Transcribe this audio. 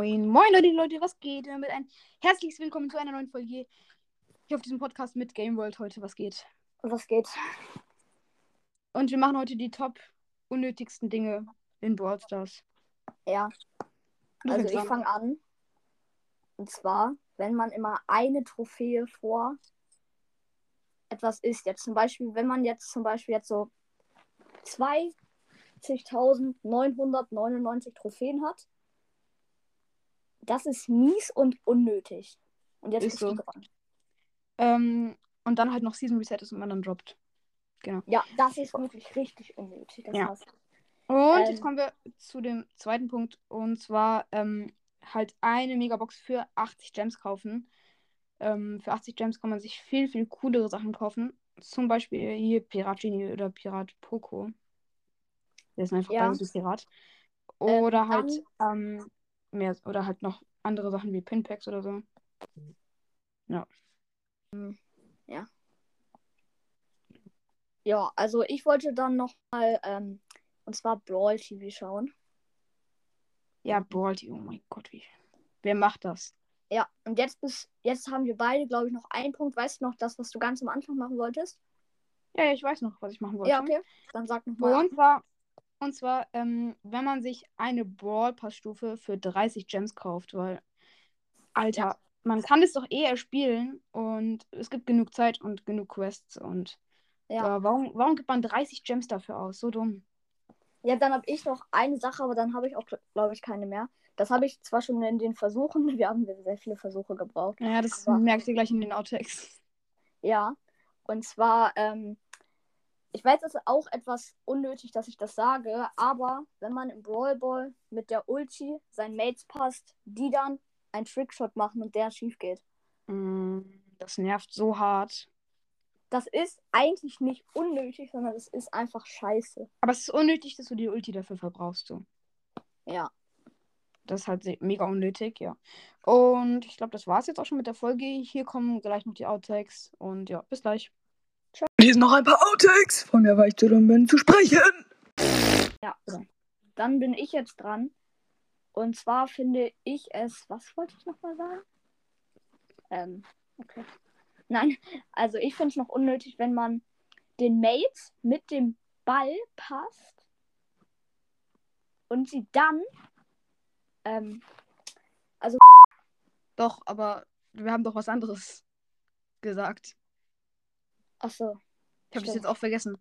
Moin, moin Leute, Leute, was geht? Mit ein herzliches Willkommen zu einer neuen Folge hier auf diesem Podcast mit Game World heute. Was geht? Was geht? Und wir machen heute die top unnötigsten Dinge in Brawl Stars. Ja. Du Also ich an. fange an. Und zwar, wenn man immer eine Trophäe vor etwas ist. Jetzt zum Beispiel, wenn man jetzt zum Beispiel jetzt so 20.999 Trophäen hat. Das ist mies und unnötig. Und jetzt Ist bist so. du dran. Ähm, und dann halt noch Season Reset ist und man dann droppt. Ja, das ist wirklich richtig unnötig. Das Ja. Und Ähm. jetzt kommen wir zu dem zweiten Punkt. Und zwar ähm, halt eine Megabox für 80 Gems kaufen. Ähm, für 80 Gems kann man sich viel, viel coolere Sachen kaufen. Zum Beispiel hier Pirat Genie oder Pirat Poco. Der ist einfach Ja. beides ein Pirat. Ähm, Oder halt ähm, mehr, oder halt noch andere Sachen wie Pinpacks oder so. Ja, also ich wollte dann noch mal, ähm, und zwar Brawl TV schauen. Ja, Brawl, oh mein Gott, wie. Wer macht das? Ja, und jetzt bis jetzt haben wir beide, glaube ich, noch einen Punkt. Weißt du noch das, was du ganz am Anfang machen wolltest? Ja, ja, ich weiß noch, was ich machen wollte. Ja, okay. Dann sag noch mal. Und zwar, und zwar ähm, wenn man sich eine Brawl Pass Stufe für 30 Gems kauft, weil, Alter, man kann es doch eher spielen und es gibt genug Zeit und genug Quests und Ja. äh, warum, warum gibt man 30 Gems dafür aus? So dumm. Ja, dann habe ich noch eine Sache, aber dann habe ich auch, glaube ich, keine mehr. Das habe ich zwar schon in den Versuchen, wir haben sehr viele Versuche gebraucht. Naja, das Aber- merkt ihr gleich in den Outtakes. Ja, und zwar, ähm, ich weiß, es ist auch etwas unnötig, dass ich das sage, aber wenn man im Brawl Ball mit der Ulti seinen Mates passt, die dann einen Trickshot machen und der schief geht. Mm, Das nervt so hart. Das ist eigentlich nicht unnötig, sondern es ist einfach scheiße. Aber es ist unnötig, dass du die Ulti dafür verbrauchst. So. Ja. Das ist halt mega unnötig, ja. Und ich glaube, das war es jetzt auch schon mit der Folge. Hier kommen gleich noch die Outtakes. Und ja, bis gleich. Hier sind noch ein paar Outtakes von mir, weil ich drin bin, zu sprechen. Ja. Dann bin ich jetzt dran. Und zwar finde ich es. Was wollte ich nochmal sagen? Ähm, okay. Nein, also ich finde es noch unnötig, wenn man den Mates mit dem Ball passt und sie dann. Ähm, Doch, aber wir haben doch was anderes gesagt. Achso. Ich habe das jetzt auch vergessen.